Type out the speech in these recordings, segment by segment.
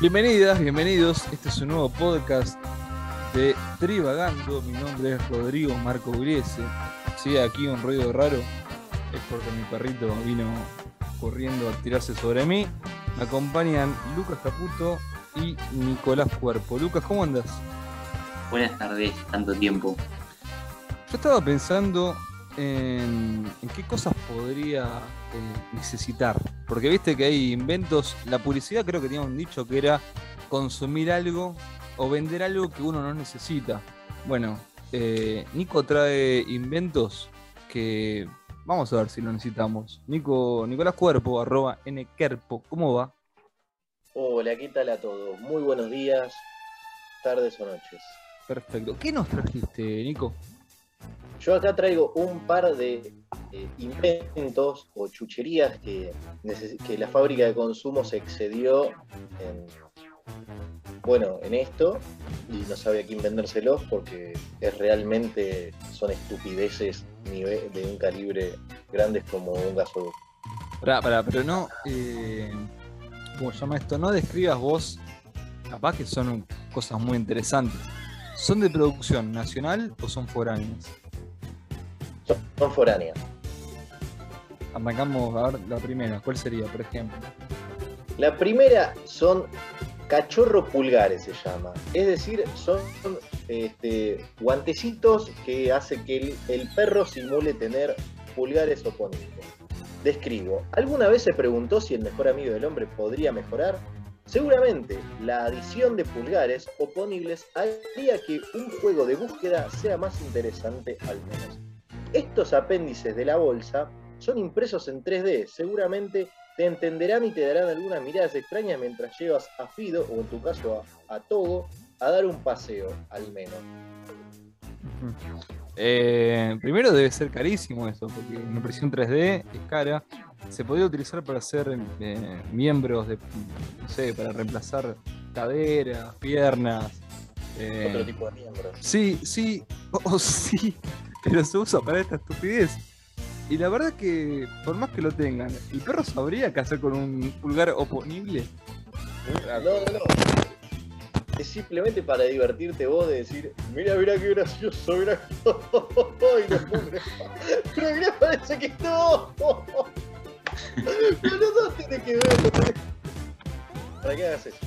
Bienvenidas, bienvenidos. Este es un nuevo podcast de Trivagando. Mi nombre es Rodrigo Marco Uriese. Si aquí un ruido raro, es porque mi perrito vino corriendo a tirarse sobre mí. Me acompañan Lucas Caputo y Nicolás Cuerpo. Lucas, ¿cómo andas? Buenas tardes, tanto tiempo. Yo estaba pensando en, en qué cosas podría eh, necesitar. Porque viste que hay inventos. La publicidad creo que tenía un dicho que era consumir algo o vender algo que uno no necesita. Bueno, eh, Nico trae inventos que vamos a ver si lo necesitamos. Nico, Nicolás Cuerpo, arroba nkerpo, ¿cómo va? Hola, ¿qué tal a todos? Muy buenos días, tardes o noches. Perfecto. ¿Qué nos trajiste, Nico? Yo acá traigo un par de eh, inventos o chucherías que, la fábrica de consumo se excedió en, bueno, en esto y no sabe a quién vendérselos porque es realmente son estupideces de un calibre grandes como un gasoducto. Pará, pará, pero no. Eh, ¿Cómo se llama esto? No describas vos. Capaz que son cosas muy interesantes. ¿Son de producción nacional o son foráneas? Son, foráneas. Arrancamos a ver la primera. ¿Cuál sería, por ejemplo? La primera son cachorro pulgares se llama. Es decir, son este, guantecitos que hace que el, el perro simule tener pulgares oponibles. Describo. ¿Alguna vez se preguntó si el mejor amigo del hombre podría mejorar? Seguramente la adición de pulgares oponibles haría que un juego de búsqueda sea más interesante al menos. Estos apéndices de la bolsa son impresos en 3D, seguramente te entenderán y te darán algunas miradas extrañas mientras llevas a Fido, o en tu caso a, a Togo, a dar un paseo, al menos. Eh, primero debe ser carísimo eso, porque una impresión 3D es cara. Se podría utilizar para hacer eh, miembros de, no sé, para reemplazar caderas, piernas. eh, Otro tipo de miembro. Sí, sí, oh, sí, pero se usa para esta estupidez. Y la verdad que, por más que lo tengan, ¿el perro sabría qué hacer con un pulgar oponible? No, no, no. Es simplemente para divertirte vos de decir, mira, mira qué gracioso, mira. Pero mira, parece que no. Pero los dos tienen que ver. no ¿Para qué hagas eso?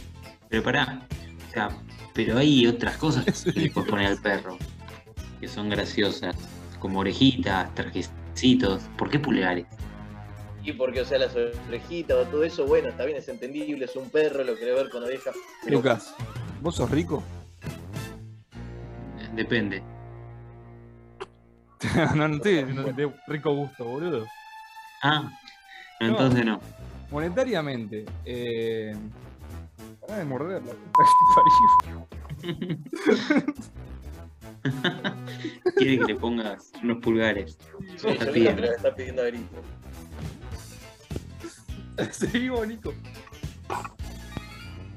Pero pará, o sea, pero hay otras cosas que le puedes poner al perro que son graciosas, como orejitas, trajecitos. ¿Por qué pulgares? Y porque, o sea, las orejitas o todo eso, bueno, está bien, es entendible, es un perro, lo querés ver con oreja. Pero Lucas, ¿vos sos rico? Eh, Depende. no, no estoy diciendo que tenés rico gusto, boludo. Ah, no, entonces no. Monetariamente, eh... Pará de morder la puta Quiere que le pongas unos pulgares. sí, está le está pidiendo a grito. parió. Seguimos, Nico.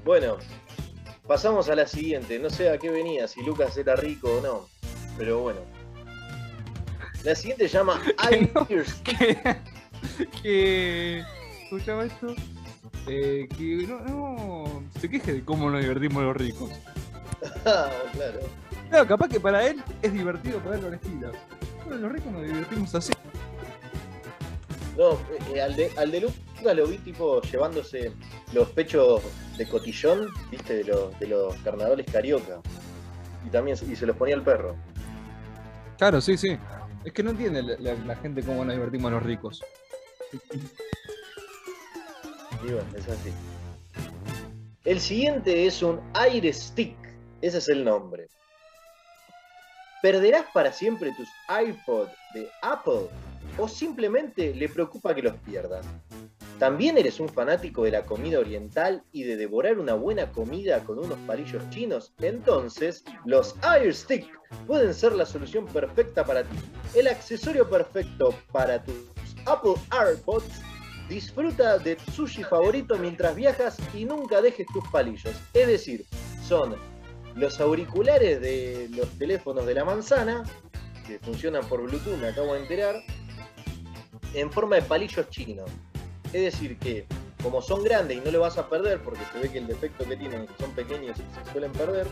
Bueno, pasamos a la siguiente. No sé a qué venía, si Lucas era rico o no. Pero bueno. La siguiente se llama Que no. Que, que ¿cómo se llama esto? Eh, que no, no se queje de cómo nos divertimos los ricos. Ah, claro. Claro, capaz que para él es divertido ponerlo orejitas. Pero los ricos nos divertimos así. No, eh, al, de, al de Lucas lo vi tipo llevándose los pechos de cotillón, viste, de los, de los carnavales carioca. Y también y se los ponía al perro. Claro, sí, sí. Es que no entiende la, la- la gente cómo nos divertimos los ricos. Y bueno, es así. El siguiente es un Aire Stick. Ese es el nombre. ¿Perderás para siempre tus iPod de Apple? ¿O simplemente le preocupa que los pierdas? ¿También eres un fanático de la comida oriental y de devorar una buena comida con unos palillos chinos? Entonces, los Air Stick pueden ser la solución perfecta para ti. El accesorio perfecto para tus Apple AirPods Disfruta de tu sushi favorito mientras viajas y nunca dejes tus palillos. Es decir, son los auriculares de los teléfonos de la manzana, que funcionan por Bluetooth, me acabo de enterar, en forma de palillos chinos. Es decir, que como son grandes y no lo vas a perder, porque se ve que el defecto que tienen es que son pequeños y se suelen perder,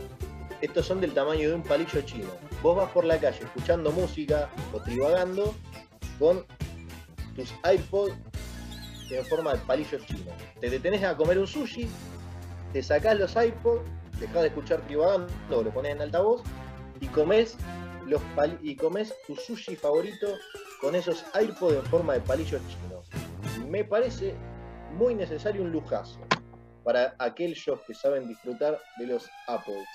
estos son del tamaño de un palillo chino. Vos vas por la calle escuchando música o trivagando con tus iPods en forma de palillos chinos. Te detenés a comer un sushi, te sacás los iPods, dejás de escuchar trivagando o lo pones en altavoz y comes los y comes tu sushi favorito con esos iPods en forma de palillos chinos. Me parece muy necesario un lujazo para aquellos que saben disfrutar de los Apples.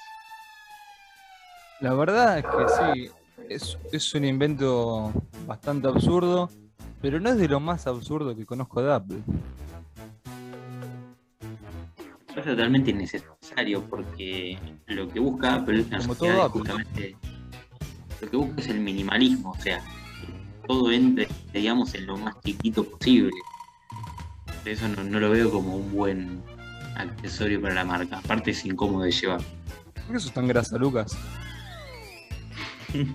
La verdad es que sí, es, es un invento bastante absurdo, pero no es de lo más absurdo que conozco de Apple. Es totalmente innecesario porque lo que busca Apple en Como todo Apple. justamente lo que busca es el minimalismo, o sea, que todo entre, digamos, en lo más chiquito posible. Por eso no, no lo veo como un buen accesorio para la marca. Aparte es incómodo de llevar. ¿Por qué sos tan grasa, Lucas?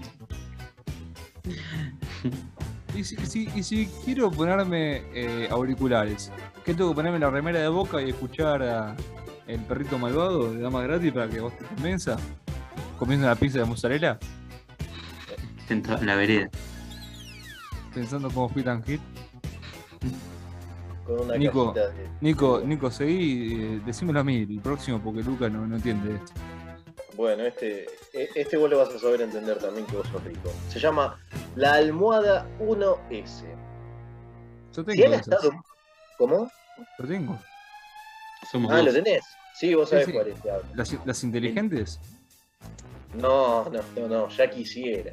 Y si, si- y si quiero ponerme eh, auriculares, ¿qué tengo que ponerme la remera de boca y escuchar a el perrito malvado de Dama Gratis para que vos te convenza? Comiendo una pizza de mozzarella, Sentado en la vereda. pensando cómo fui tan hit. Con una Nico, de. Nico, Nico, seguí, eh, decímelo a mí el próximo porque Lucas no, no entiende esto. Bueno, este, e- este vos lo vas a saber entender también que vos sos rico. Se llama la almohada 1S. Yo Si tengo han esas, estado. ¿Cómo? lo tengo. Somos Ah, dos. lo tenés. Sí, vos sabés Sí, sí. cuál es. Las, las inteligentes, No, no, no, no, ya quisiera.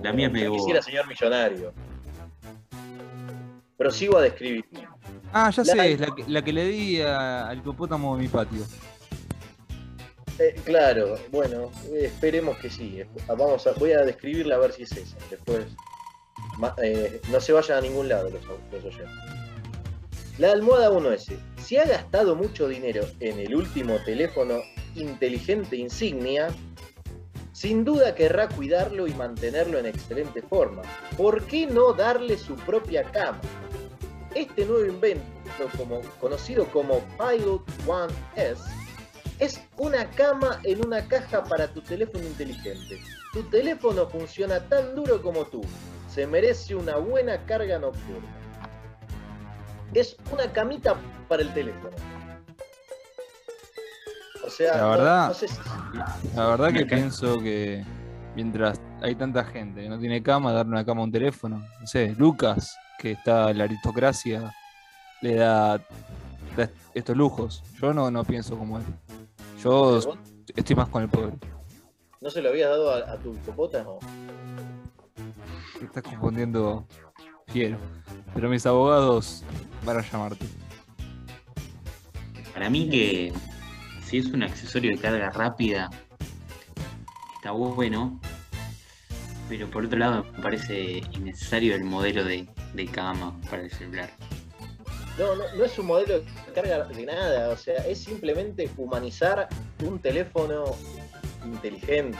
La mía es ya quisiera, señor millonario. Pero sigo a describir. Ah, ya La- sé, es la que, la que le di a- al hipopótamo de mi patio. Eh, claro, bueno, esperemos que sí. Eh, Vamos a, voy a describirla a ver si es esa. Después, ma- eh, no se vayan a ningún lado los, los oyentes. La almohada 1S. Si ha gastado mucho dinero en el último teléfono inteligente insignia, sin duda querrá cuidarlo y mantenerlo en excelente forma. ¿Por qué no darle su propia cama? Este nuevo invento, como, conocido como Pilot One S, es una cama en una caja para tu teléfono inteligente. Tu teléfono funciona tan duro como tú. Se merece una buena carga nocturna. Es una camita para el teléfono. O sea, La verdad- no sé si- La verdad que pienso que mientras hay tanta gente que no tiene cama, darle una cama a un teléfono. No sé, Lucas, que está en la aristocracia, le da, da estos lujos. Yo no, no pienso como él. Yo ¿Vos estoy más con el pobre. ¿No se lo habías dado a, a tu hipopótamo? Te estás confundiendo fiero. Pero mis abogados van a llamarte. Para mí que si es un accesorio de carga rápida, está bueno. Pero por otro lado me parece innecesario el modelo de, de cama para el celular. No, no, no es un modelo de carga de nada, o sea, es simplemente humanizar un teléfono inteligente.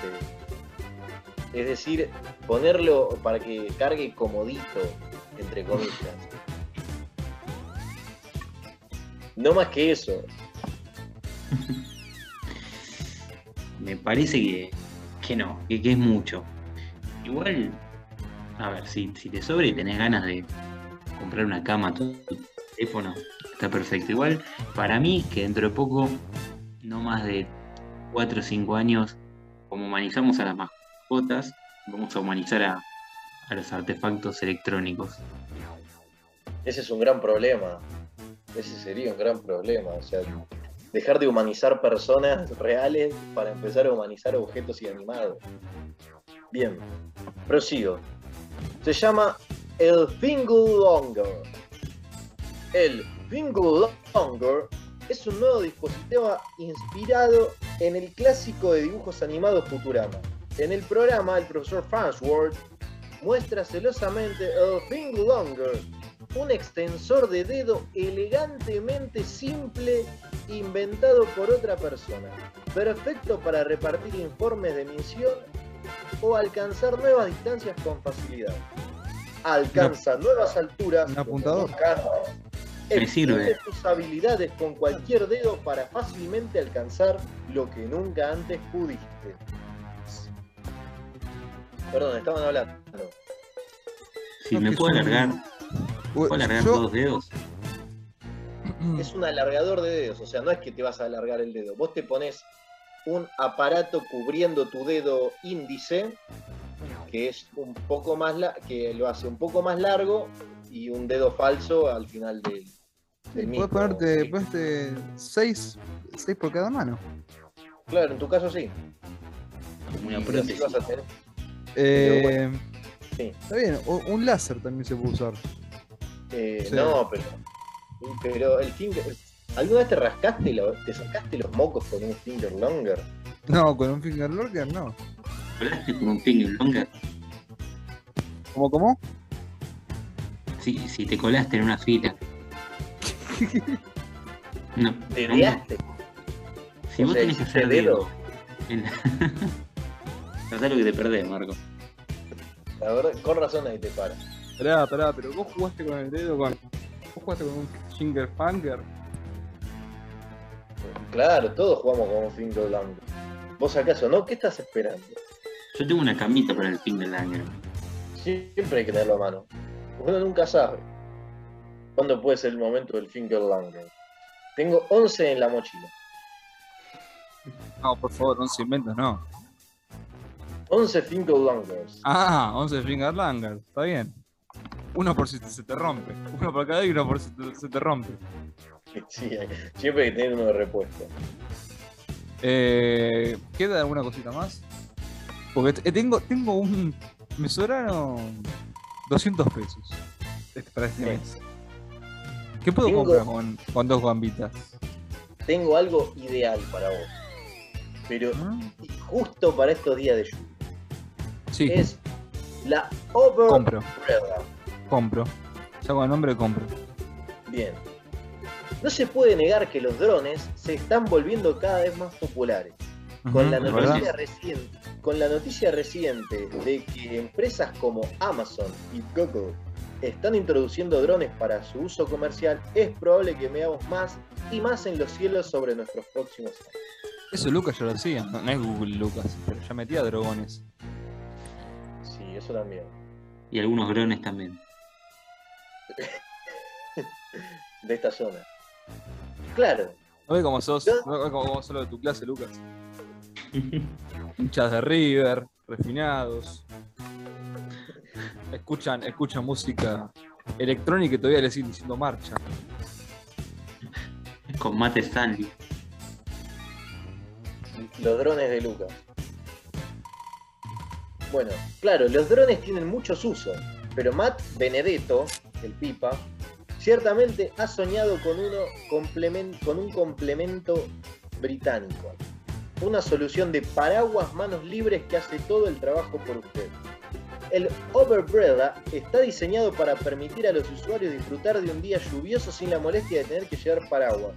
Es decir, ponerlo para que cargue comodito, entre comillas. No más que eso. Me parece que, que no, que, que es mucho. Igual, a ver, si, si te sobra y tenés ganas de comprar una cama tu teléfono, está perfecto. Igual, para mí, que dentro de poco, no más de 4 o 5 años, como humanizamos a las mascotas, vamos a humanizar a, a los artefactos electrónicos. Ese es un gran problema. Ese sería un gran problema. O sea, dejar de humanizar personas reales para empezar a humanizar objetos inanimados. Bien, prosigo. Se llama el Longer. El Longer es un nuevo dispositivo inspirado en el clásico de dibujos animados Futurama. En el programa, el profesor Farnsworth muestra celosamente el Longer, un extensor de dedo elegantemente simple inventado por otra persona, perfecto para repartir informes de misión o alcanzar nuevas distancias con facilidad. Alcanza nuevas alturas un apuntador. Me sirve. Tus habilidades con cualquier dedo para fácilmente alcanzar lo que nunca antes pudiste. Perdón, estaban hablando. Si No, me puedo alargar, ¿puedo alargar Yo- dos dedos? Es un alargador de dedos, o sea, no es que te vas a alargar el dedo. Vos te pones un aparato cubriendo tu dedo índice, que es un poco más la- que lo hace un poco más largo, y un dedo falso al final del, del mismo. Puedes ponerte, Sí. ponerte seis, seis por cada mano. Claro, en tu caso sí. Una prótesis. vas a tener- Eh, Sí. Está bien, o- un láser también se puede usar. Eh, Sí. No, pero. Pero el finger. ¿Alguna vez te rascaste, lo- te sacaste los mocos con un finger longer? No, con un finger locker no. ¿Hablaste con un finger longer? ¿Cómo, cómo? Si, si te colaste en una fila. No. ¿Te no, veaste? Si O vos sea, tenés que hacer dedo. dedo. en la- No lo que te perdés, Marco. La verdad, con razón ahí te para. Pará, pará, pero vos jugaste con el dedo con. Vos jugaste con un finger finger. Claro, todos jugamos con un finger longer. ¿Vos acaso no? ¿Qué estás esperando? Yo tengo una camita para el finger longer. Siempre hay que tenerlo a mano. Uno nunca sabe cuándo puede ser el momento del finger longer. Tengo 11 en la mochila. No, por favor, 11 inventos, no. 11 finger longers. Ah, 11 finger longer, está bien. Uno por si se te rompe. Uno por cada y uno por si te- se te rompe. Sí, siempre hay que tener uno de repuesto. Eh, ¿Queda alguna cosita más? Porque tengo, tengo un. Me sobraron 200 pesos este- para este Sí. mes. ¿Qué puedo Tengo- comprar con, con dos gambitas? Tengo algo ideal para vos. Pero ¿Ah? justo para estos días de lluvia. Sí, Es la Over compro, Umbrella. Compro. Ya con el nombre compro. Bien. No se puede negar que los drones se están volviendo cada vez más populares. Con la, noticia reciente, con la noticia reciente de que empresas como Amazon y Google están introduciendo drones para su uso comercial, es probable que veamos más y más en los cielos sobre nuestros próximos años. Eso Lucas ya lo hacía. No, no es Google Lucas, pero ya metía drogones. Sí, eso también. Y algunos grones también. De esta zona. Claro, ¿No ves cómo sos? ¿No? ¿No ves cómo vos sos lo de tu clase, Lucas? Hinchas de River, refinados. Escuchan, escuchan música electrónica y todavía le siguen diciendo marcha. Con Mate Stanley. los drones de Lucas. Bueno, claro, los drones tienen muchos usos, pero Matt Benedetto, el pipa, ciertamente ha soñado con, uno con un complemento británico. Una solución de paraguas manos libres que hace todo el trabajo por usted. El Overbrella está diseñado para permitir a los usuarios disfrutar de un día lluvioso sin la molestia de tener que llevar paraguas.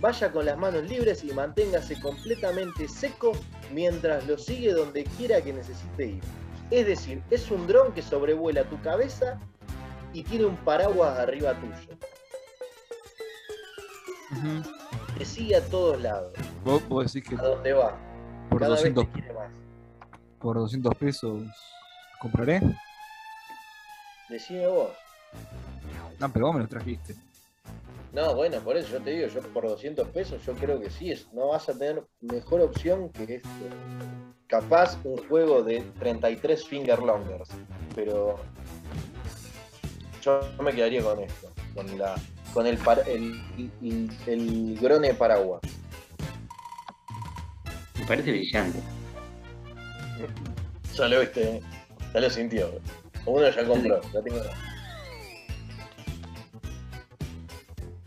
Vaya con las manos libres y manténgase completamente seco mientras lo sigue donde quiera que necesite ir. Es decir, es un dron que sobrevuela tu cabeza y tiene un paraguas arriba tuyo. Ujú. Te sigue a todos lados, Vos, vos decís que a donde va. por Cada vez 200, te quiere más. por 200 pesos compraré. Decime vos. No, pero vos me lo trajiste. No, bueno, por eso yo te digo, yo por 200 pesos yo creo que sí, es, no vas a tener mejor opción que esto. Capaz un juego de 33 finger longers, pero yo me quedaría con esto, con la con el el, el, el grone paraguas. Me parece brillante. Ya lo viste, ¿eh? ya lo sintió. Uno ya compró, ya tengo.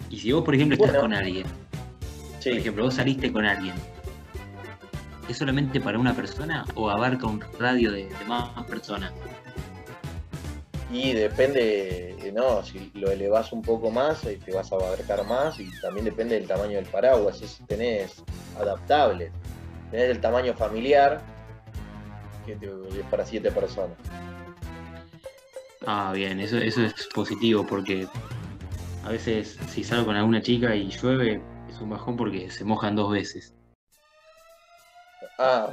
Y si vos, por ejemplo, estás Bueno. con alguien, Sí, por ejemplo, vos saliste con alguien, ¿es solamente para una persona o abarca un radio de, de más personas? Y depende, eh, no, si lo elevas un poco más, eh, te vas a abarcar más y también depende del tamaño del paraguas. Es, tenés adaptables, tenés el tamaño familiar, que es para siete personas. Ah, bien, eso, eso es positivo porque a veces si salgo con alguna chica y llueve, es un bajón porque se mojan dos veces. Ah,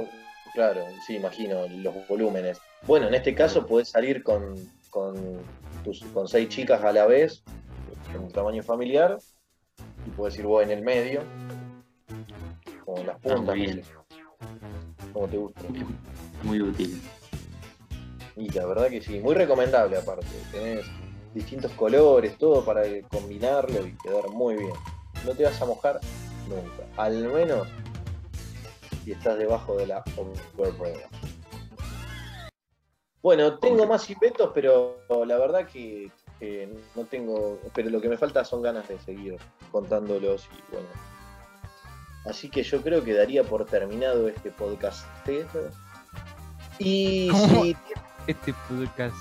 claro, sí, imagino los volúmenes. Bueno, en este caso podés salir con, con, tus, con seis chicas a la vez, en un tamaño familiar, y puedes ir vos en el medio, con las Ah, puntas, bien. como te gusta. Muy útil. Y la verdad que sí, muy recomendable aparte. Tenés distintos colores, todo para combinarlo y quedar muy bien. No te vas a mojar nunca. Al menos si estás debajo de la overprueba. Bueno, tengo más inventos, pero la verdad que, no tengo. Pero lo que me falta son ganas de seguir contándolos y bueno. Así que yo creo que daría por terminado este podcast. Y si Este podcast.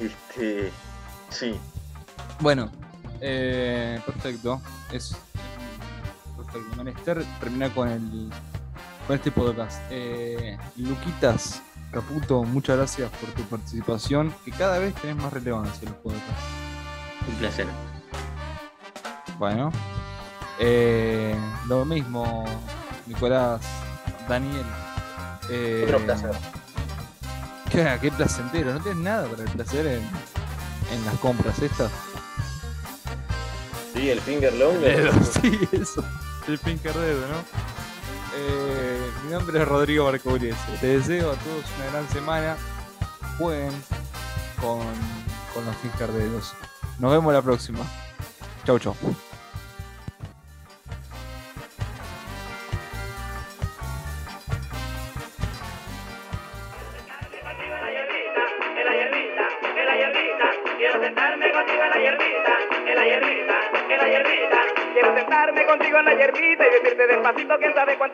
Este, sí, Bueno, eh, perfecto. Es perfecto. Menester terminar con el con este podcast. Eh, Luquitas, Caputo, muchas gracias por tu participación. Que cada vez tenés más relevancia en los podcasts. Un placer. Bueno, eh, lo mismo, Nicolás, Daniel. Eh, otro placer. Qué, qué placentero, no tienes nada para el placer en, en las compras estas. Sí, el finger long. Dedo, sí, eso. El Pinker Dedo, ¿no? Eh, nombre es Rodrigo Barcuriese. Te deseo a todos una gran semana. Jueguen con, con los Pinker Dedos. Nos vemos la próxima. Chau, chau. Quiero sentarme contigo en la hierbita, y decirte despacito quién sabe es.